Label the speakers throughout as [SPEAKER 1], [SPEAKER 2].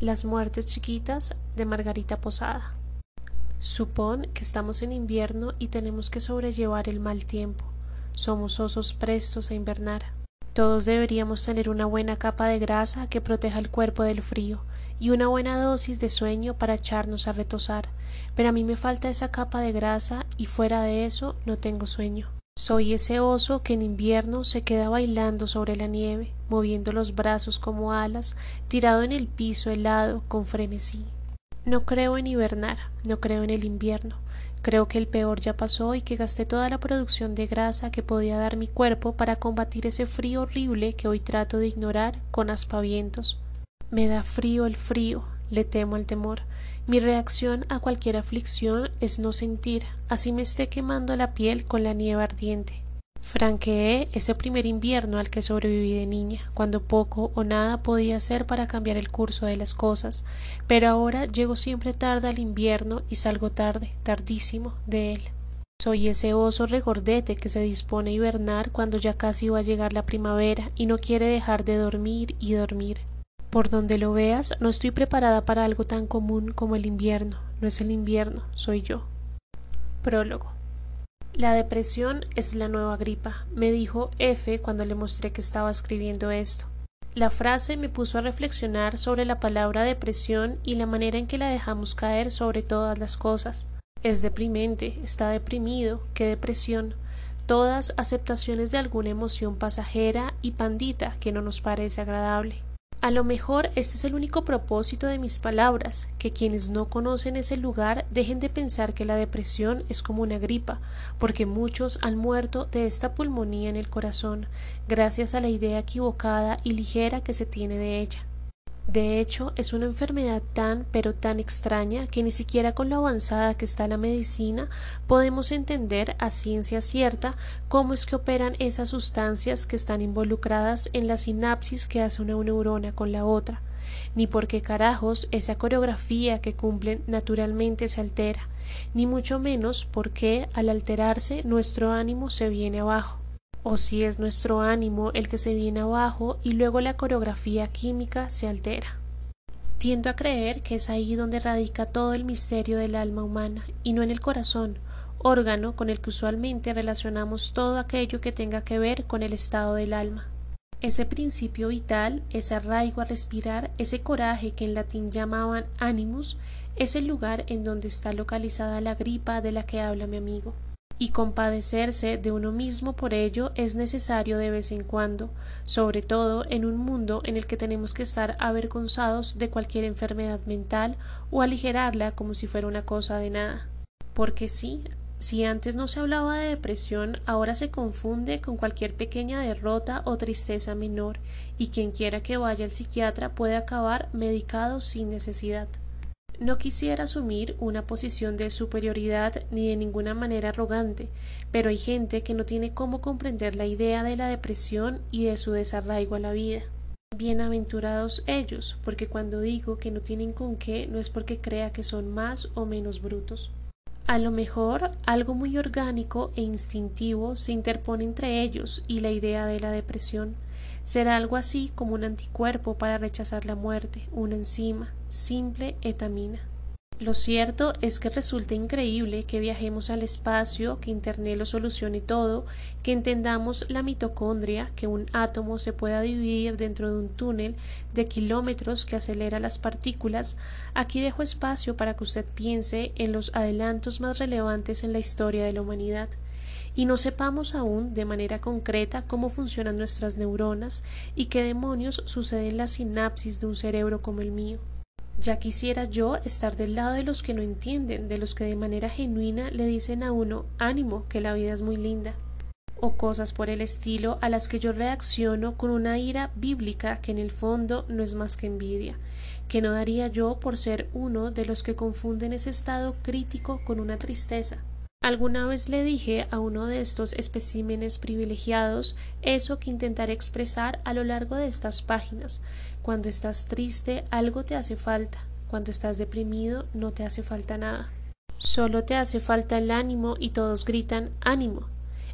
[SPEAKER 1] Las muertes chiquitas de Margarita Posada. Supón que estamos en invierno y tenemos que sobrellevar el mal tiempo. Somos osos prestos a invernar. Todos deberíamos tener una buena capa de grasa que proteja el cuerpo del frío y una buena dosis de sueño para echarnos a retosar, pero a mí me falta esa capa de grasa y fuera de eso no tengo sueño. Soy ese oso que en invierno se queda bailando sobre la nieve, moviendo los brazos como alas, tirado en el piso helado con frenesí. No creo en hibernar, no creo en el invierno. Creo que el peor ya pasó y que gasté toda la producción de grasa que podía dar mi cuerpo para combatir ese frío horrible que hoy trato de ignorar con aspavientos. Me da frío el frío, le temo al temor, mi reacción a cualquier aflicción es no sentir, así me esté quemando la piel con la nieve ardiente. Franqueé ese primer invierno al que sobreviví de niña, cuando poco o nada podía hacer para cambiar el curso de las cosas, pero ahora llego siempre tarde al invierno y salgo tarde, tardísimo, de él. Soy ese oso regordete que se dispone a hibernar cuando ya casi va a llegar la primavera y no quiere dejar de dormir y dormir. Por donde lo veas, no estoy preparada para algo tan común como el invierno. No es el invierno, soy yo. Prólogo. La depresión es la nueva gripa, me dijo F cuando le mostré que estaba escribiendo esto. La frase me puso a reflexionar sobre la palabra depresión y la manera en que la dejamos caer sobre todas las cosas. Es deprimente, está deprimido, qué depresión. Todas aceptaciones de alguna emoción pasajera y pandita que no nos parece agradable. A lo mejor este es el único propósito de mis palabras, que quienes no conocen ese lugar dejen de pensar que la depresión es como una gripa, porque muchos han muerto de esta pulmonía en el corazón, gracias a la idea equivocada y ligera que se tiene de ella. De hecho, es una enfermedad tan pero tan extraña que ni siquiera con lo avanzada que está la medicina podemos entender a ciencia cierta cómo es que operan esas sustancias que están involucradas en la sinapsis que hace una neurona con la otra, ni por qué carajos esa coreografía que cumplen naturalmente se altera, ni mucho menos por qué al alterarse nuestro ánimo se viene abajo o si es nuestro ánimo el que se viene abajo y luego la coreografía química se altera. Tiendo a creer que es ahí donde radica todo el misterio del alma humana y no en el corazón, órgano con el que usualmente relacionamos todo aquello que tenga que ver con el estado del alma. Ese principio vital, ese arraigo a respirar, ese coraje que en latín llamaban animus, es el lugar en donde está localizada la gripa de la que habla mi amigo y compadecerse de uno mismo por ello es necesario de vez en cuando, sobre todo en un mundo en el que tenemos que estar avergonzados de cualquier enfermedad mental o aligerarla como si fuera una cosa de nada. Porque sí, si antes no se hablaba de depresión, ahora se confunde con cualquier pequeña derrota o tristeza menor, y quien quiera que vaya al psiquiatra puede acabar medicado sin necesidad. No quisiera asumir una posición de superioridad ni de ninguna manera arrogante, pero hay gente que no tiene cómo comprender la idea de la depresión y de su desarraigo a la vida. Bienaventurados ellos, porque cuando digo que no tienen con qué no es porque crea que son más o menos brutos. A lo mejor algo muy orgánico e instintivo se interpone entre ellos y la idea de la depresión. Será algo así como un anticuerpo para rechazar la muerte, una enzima, simple etamina. Lo cierto es que resulta increíble que viajemos al espacio, que Internet lo solucione todo, que entendamos la mitocondria, que un átomo se pueda dividir dentro de un túnel de kilómetros que acelera las partículas. Aquí dejo espacio para que usted piense en los adelantos más relevantes en la historia de la humanidad y no sepamos aún de manera concreta cómo funcionan nuestras neuronas y qué demonios sucede en la sinapsis de un cerebro como el mío. Ya quisiera yo estar del lado de los que no entienden, de los que de manera genuina le dicen a uno ánimo, que la vida es muy linda, o cosas por el estilo a las que yo reacciono con una ira bíblica que en el fondo no es más que envidia, que no daría yo por ser uno de los que confunden ese estado crítico con una tristeza. Alguna vez le dije a uno de estos especímenes privilegiados eso que intentaré expresar a lo largo de estas páginas, cuando estás triste, algo te hace falta. Cuando estás deprimido, no te hace falta nada. Solo te hace falta el ánimo y todos gritan ánimo.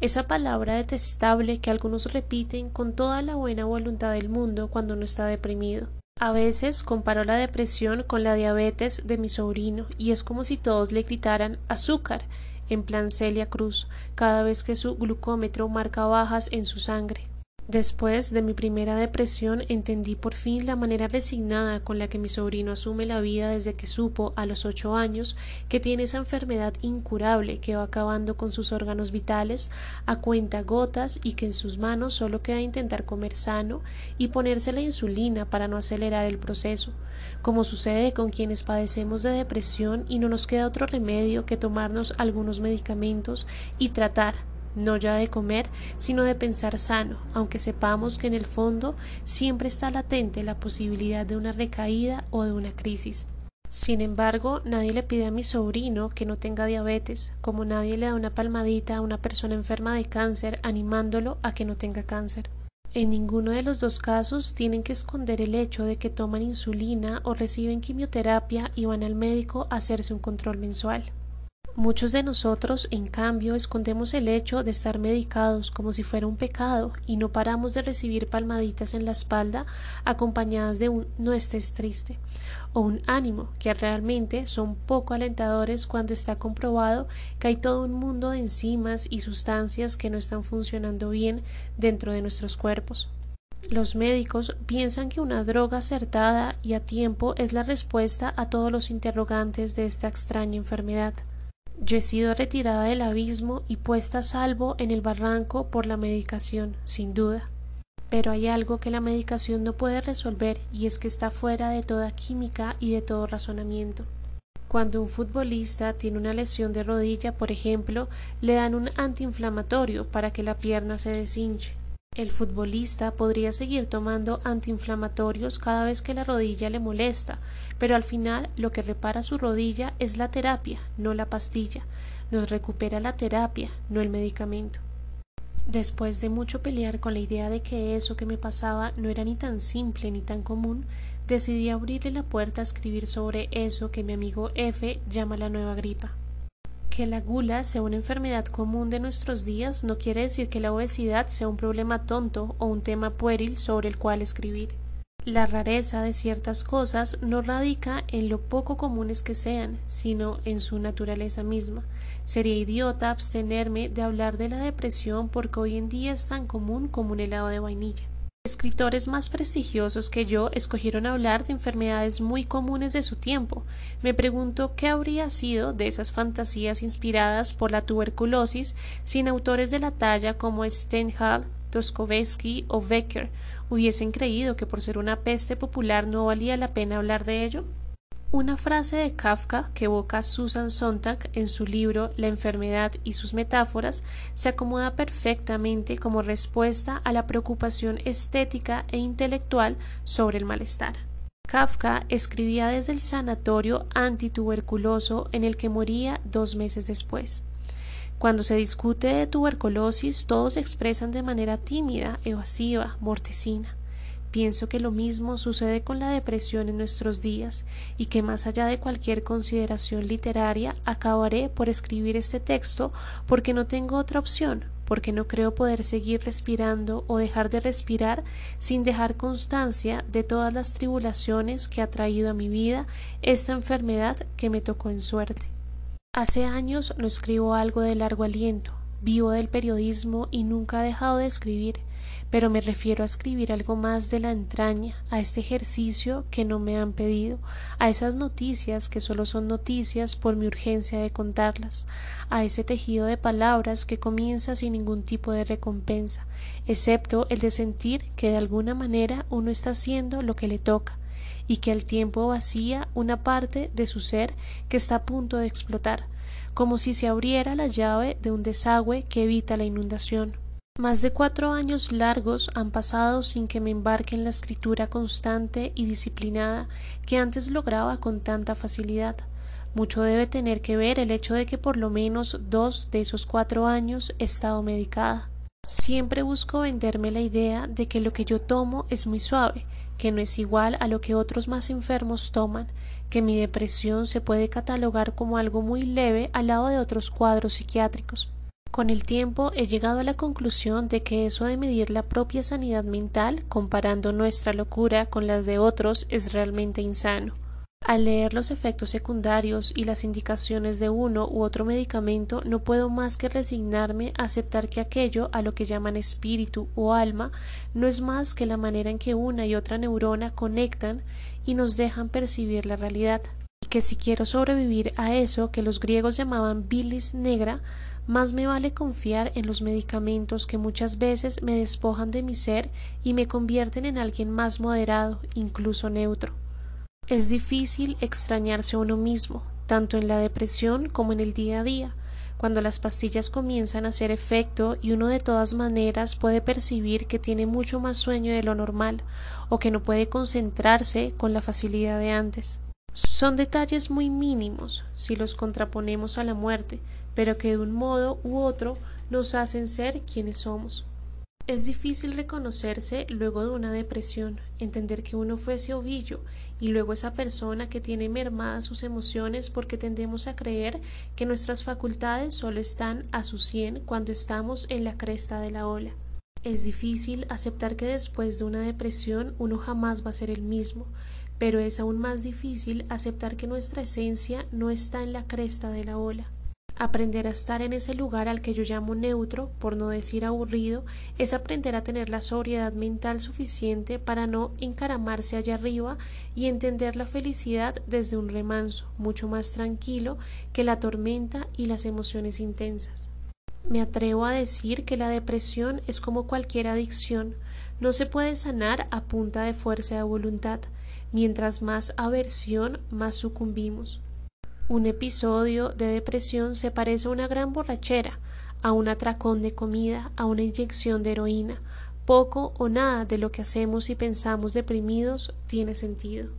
[SPEAKER 1] Esa palabra detestable que algunos repiten con toda la buena voluntad del mundo cuando uno está deprimido. A veces comparo la depresión con la diabetes de mi sobrino y es como si todos le gritaran azúcar en plan Celia Cruz cada vez que su glucómetro marca bajas en su sangre. Después de mi primera depresión entendí por fin la manera resignada con la que mi sobrino asume la vida desde que supo a los ocho años que tiene esa enfermedad incurable que va acabando con sus órganos vitales a cuenta gotas y que en sus manos solo queda intentar comer sano y ponerse la insulina para no acelerar el proceso, como sucede con quienes padecemos de depresión y no nos queda otro remedio que tomarnos algunos medicamentos y tratar no ya de comer, sino de pensar sano, aunque sepamos que en el fondo siempre está latente la posibilidad de una recaída o de una crisis. Sin embargo, nadie le pide a mi sobrino que no tenga diabetes, como nadie le da una palmadita a una persona enferma de cáncer animándolo a que no tenga cáncer. En ninguno de los dos casos tienen que esconder el hecho de que toman insulina o reciben quimioterapia y van al médico a hacerse un control mensual. Muchos de nosotros, en cambio, escondemos el hecho de estar medicados como si fuera un pecado y no paramos de recibir palmaditas en la espalda acompañadas de un no estés triste o un ánimo que realmente son poco alentadores cuando está comprobado que hay todo un mundo de enzimas y sustancias que no están funcionando bien dentro de nuestros cuerpos. Los médicos piensan que una droga acertada y a tiempo es la respuesta a todos los interrogantes de esta extraña enfermedad. Yo he sido retirada del abismo y puesta a salvo en el barranco por la medicación, sin duda. Pero hay algo que la medicación no puede resolver y es que está fuera de toda química y de todo razonamiento. Cuando un futbolista tiene una lesión de rodilla, por ejemplo, le dan un antiinflamatorio para que la pierna se deshinche. El futbolista podría seguir tomando antiinflamatorios cada vez que la rodilla le molesta, pero al final lo que repara su rodilla es la terapia, no la pastilla. Nos recupera la terapia, no el medicamento. Después de mucho pelear con la idea de que eso que me pasaba no era ni tan simple ni tan común, decidí abrirle la puerta a escribir sobre eso que mi amigo F llama la nueva gripa. Que la gula sea una enfermedad común de nuestros días no quiere decir que la obesidad sea un problema tonto o un tema pueril sobre el cual escribir. La rareza de ciertas cosas no radica en lo poco comunes que sean, sino en su naturaleza misma. Sería idiota abstenerme de hablar de la depresión porque hoy en día es tan común como un helado de vainilla. Escritores más prestigiosos que yo escogieron hablar de enfermedades muy comunes de su tiempo. Me pregunto qué habría sido de esas fantasías inspiradas por la tuberculosis sin autores de la talla como Stendhal, Dostoevsky o Becker hubiesen creído que por ser una peste popular no valía la pena hablar de ello. Una frase de Kafka que evoca Susan Sontag en su libro La enfermedad y sus metáforas se acomoda perfectamente como respuesta a la preocupación estética e intelectual sobre el malestar. Kafka escribía desde el sanatorio antituberculoso en el que moría dos meses después. Cuando se discute de tuberculosis, todos expresan de manera tímida, evasiva, mortecina. Pienso que lo mismo sucede con la depresión en nuestros días y que más allá de cualquier consideración literaria acabaré por escribir este texto porque no tengo otra opción, porque no creo poder seguir respirando o dejar de respirar sin dejar constancia de todas las tribulaciones que ha traído a mi vida esta enfermedad que me tocó en suerte. Hace años no escribo algo de largo aliento, vivo del periodismo y nunca he dejado de escribir pero me refiero a escribir algo más de la entraña, a este ejercicio que no me han pedido, a esas noticias que solo son noticias por mi urgencia de contarlas, a ese tejido de palabras que comienza sin ningún tipo de recompensa, excepto el de sentir que de alguna manera uno está haciendo lo que le toca, y que al tiempo vacía una parte de su ser que está a punto de explotar, como si se abriera la llave de un desagüe que evita la inundación. Más de cuatro años largos han pasado sin que me embarque en la escritura constante y disciplinada que antes lograba con tanta facilidad. Mucho debe tener que ver el hecho de que por lo menos dos de esos cuatro años he estado medicada. Siempre busco venderme la idea de que lo que yo tomo es muy suave, que no es igual a lo que otros más enfermos toman, que mi depresión se puede catalogar como algo muy leve al lado de otros cuadros psiquiátricos. Con el tiempo he llegado a la conclusión de que eso de medir la propia sanidad mental comparando nuestra locura con las de otros es realmente insano. Al leer los efectos secundarios y las indicaciones de uno u otro medicamento no puedo más que resignarme a aceptar que aquello a lo que llaman espíritu o alma no es más que la manera en que una y otra neurona conectan y nos dejan percibir la realidad, y que si quiero sobrevivir a eso que los griegos llamaban bilis negra, más me vale confiar en los medicamentos que muchas veces me despojan de mi ser y me convierten en alguien más moderado, incluso neutro. Es difícil extrañarse a uno mismo, tanto en la depresión como en el día a día, cuando las pastillas comienzan a hacer efecto y uno de todas maneras puede percibir que tiene mucho más sueño de lo normal o que no puede concentrarse con la facilidad de antes. Son detalles muy mínimos si los contraponemos a la muerte, pero que de un modo u otro nos hacen ser quienes somos. Es difícil reconocerse luego de una depresión, entender que uno fue ese ovillo y luego esa persona que tiene mermadas sus emociones porque tendemos a creer que nuestras facultades solo están a su cien cuando estamos en la cresta de la ola. Es difícil aceptar que después de una depresión uno jamás va a ser el mismo, pero es aún más difícil aceptar que nuestra esencia no está en la cresta de la ola. Aprender a estar en ese lugar al que yo llamo neutro, por no decir aburrido, es aprender a tener la sobriedad mental suficiente para no encaramarse allá arriba y entender la felicidad desde un remanso, mucho más tranquilo que la tormenta y las emociones intensas. Me atrevo a decir que la depresión es como cualquier adicción, no se puede sanar a punta de fuerza de voluntad, mientras más aversión, más sucumbimos. Un episodio de depresión se parece a una gran borrachera, a un atracón de comida, a una inyección de heroína. Poco o nada de lo que hacemos y pensamos deprimidos tiene sentido.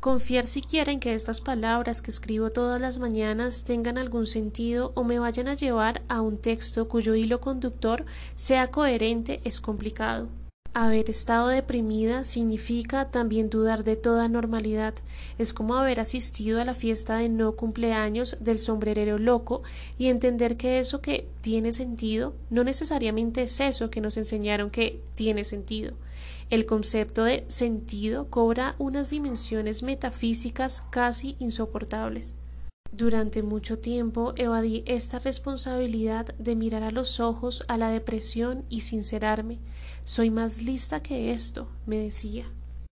[SPEAKER 1] Confiar siquiera en que estas palabras que escribo todas las mañanas tengan algún sentido o me vayan a llevar a un texto cuyo hilo conductor sea coherente es complicado. Haber estado deprimida significa también dudar de toda normalidad. Es como haber asistido a la fiesta de no cumpleaños del sombrerero loco y entender que eso que tiene sentido no necesariamente es eso que nos enseñaron que tiene sentido. El concepto de sentido cobra unas dimensiones metafísicas casi insoportables. Durante mucho tiempo evadí esta responsabilidad de mirar a los ojos a la depresión y sincerarme. Soy más lista que esto, me decía.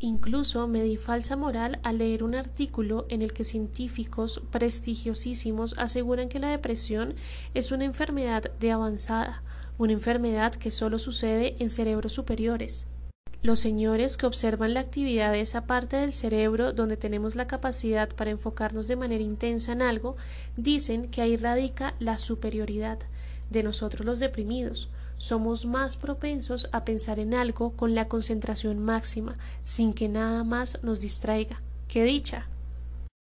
[SPEAKER 1] Incluso me di falsa moral al leer un artículo en el que científicos prestigiosísimos aseguran que la depresión es una enfermedad de avanzada, una enfermedad que solo sucede en cerebros superiores. Los señores que observan la actividad de esa parte del cerebro donde tenemos la capacidad para enfocarnos de manera intensa en algo, dicen que ahí radica la superioridad de nosotros los deprimidos. Somos más propensos a pensar en algo con la concentración máxima, sin que nada más nos distraiga. ¡Qué dicha!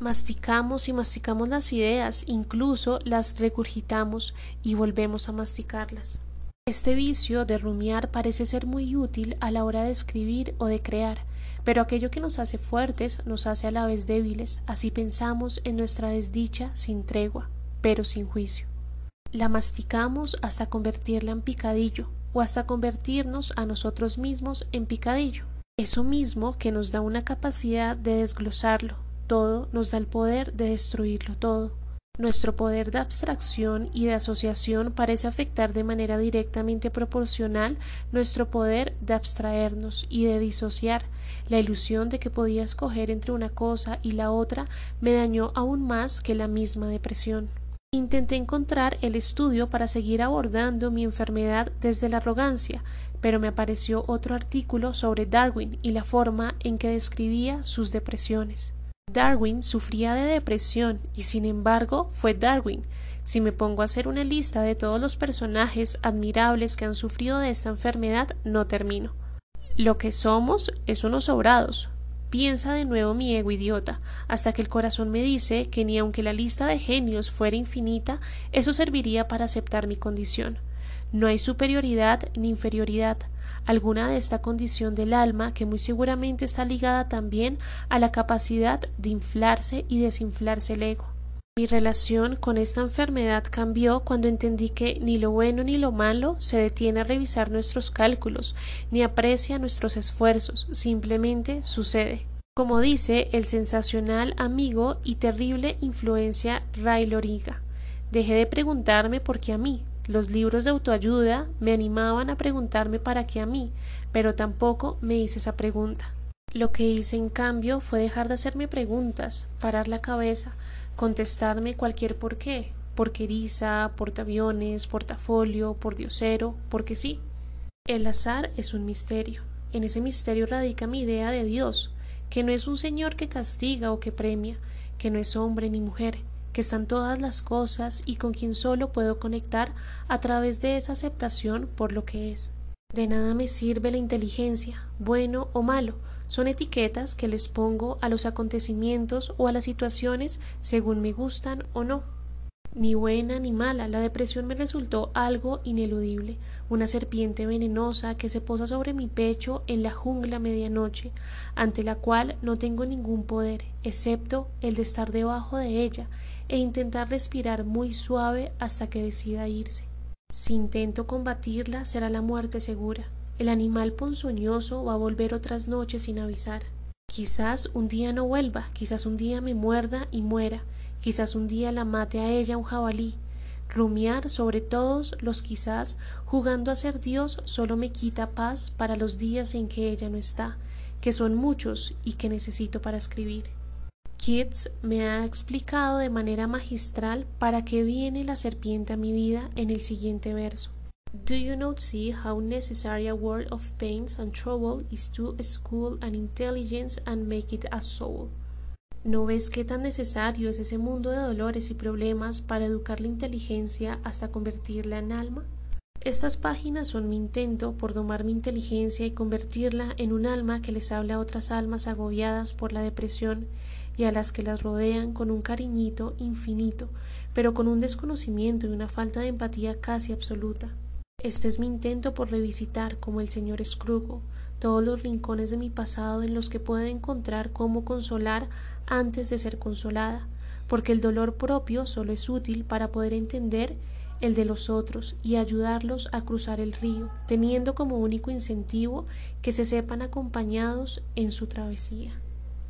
[SPEAKER 1] Masticamos y masticamos las ideas, incluso las regurgitamos y volvemos a masticarlas. Este vicio de rumiar parece ser muy útil a la hora de escribir o de crear, pero aquello que nos hace fuertes nos hace a la vez débiles, así pensamos en nuestra desdicha sin tregua, pero sin juicio. La masticamos hasta convertirla en picadillo, o hasta convertirnos a nosotros mismos en picadillo. Eso mismo que nos da una capacidad de desglosarlo todo, nos da el poder de destruirlo todo. Nuestro poder de abstracción y de asociación parece afectar de manera directamente proporcional nuestro poder de abstraernos y de disociar. La ilusión de que podía escoger entre una cosa y la otra me dañó aún más que la misma depresión. Intenté encontrar el estudio para seguir abordando mi enfermedad desde la arrogancia, pero me apareció otro artículo sobre Darwin y la forma en que describía sus depresiones. Darwin sufría de depresión y sin embargo fue Darwin. Si me pongo a hacer una lista de todos los personajes admirables que han sufrido de esta enfermedad, no termino. Lo que somos es unos sobrados. Piensa de nuevo mi ego idiota, hasta que el corazón me dice que ni aunque la lista de genios fuera infinita, eso serviría para aceptar mi condición. No hay superioridad ni inferioridad, alguna de esta condición del alma que muy seguramente está ligada también a la capacidad de inflarse y desinflarse el ego. Mi relación con esta enfermedad cambió cuando entendí que ni lo bueno ni lo malo se detiene a revisar nuestros cálculos, ni aprecia nuestros esfuerzos, simplemente sucede. Como dice el sensacional amigo y terrible influencia Ray Loriga, dejé de preguntarme por qué a mí. Los libros de autoayuda me animaban a preguntarme para qué a mí, pero tampoco me hice esa pregunta. Lo que hice en cambio fue dejar de hacerme preguntas, parar la cabeza, contestarme cualquier por qué, porqueriza, portaaviones, portafolio, por diosero, porque sí. El azar es un misterio. En ese misterio radica mi idea de Dios, que no es un Señor que castiga o que premia, que no es hombre ni mujer, que están todas las cosas y con quien solo puedo conectar a través de esa aceptación por lo que es. De nada me sirve la inteligencia, bueno o malo, son etiquetas que les pongo a los acontecimientos o a las situaciones según me gustan o no. Ni buena ni mala, la depresión me resultó algo ineludible, una serpiente venenosa que se posa sobre mi pecho en la jungla medianoche, ante la cual no tengo ningún poder, excepto el de estar debajo de ella e intentar respirar muy suave hasta que decida irse. Si intento combatirla será la muerte segura. El animal ponzoñoso va a volver otras noches sin avisar. Quizás un día no vuelva, quizás un día me muerda y muera, quizás un día la mate a ella un jabalí. Rumiar sobre todos los quizás, jugando a ser Dios, solo me quita paz para los días en que ella no está, que son muchos y que necesito para escribir. Keats me ha explicado de manera magistral para qué viene la serpiente a mi vida en el siguiente verso. Do you not see how necessary a world of pains and trouble is to school and intelligence and make it a soul? ¿No ves qué tan necesario es ese mundo de dolores y problemas para educar la inteligencia hasta convertirla en alma? Estas páginas son mi intento por domar mi inteligencia y convertirla en un alma que les hable a otras almas agobiadas por la depresión y a las que las rodean con un cariñito infinito, pero con un desconocimiento y una falta de empatía casi absoluta. Este es mi intento por revisitar, como el señor Scrooge, todos los rincones de mi pasado en los que puedo encontrar cómo consolar antes de ser consolada, porque el dolor propio solo es útil para poder entender el de los otros y ayudarlos a cruzar el río, teniendo como único incentivo que se sepan acompañados en su travesía.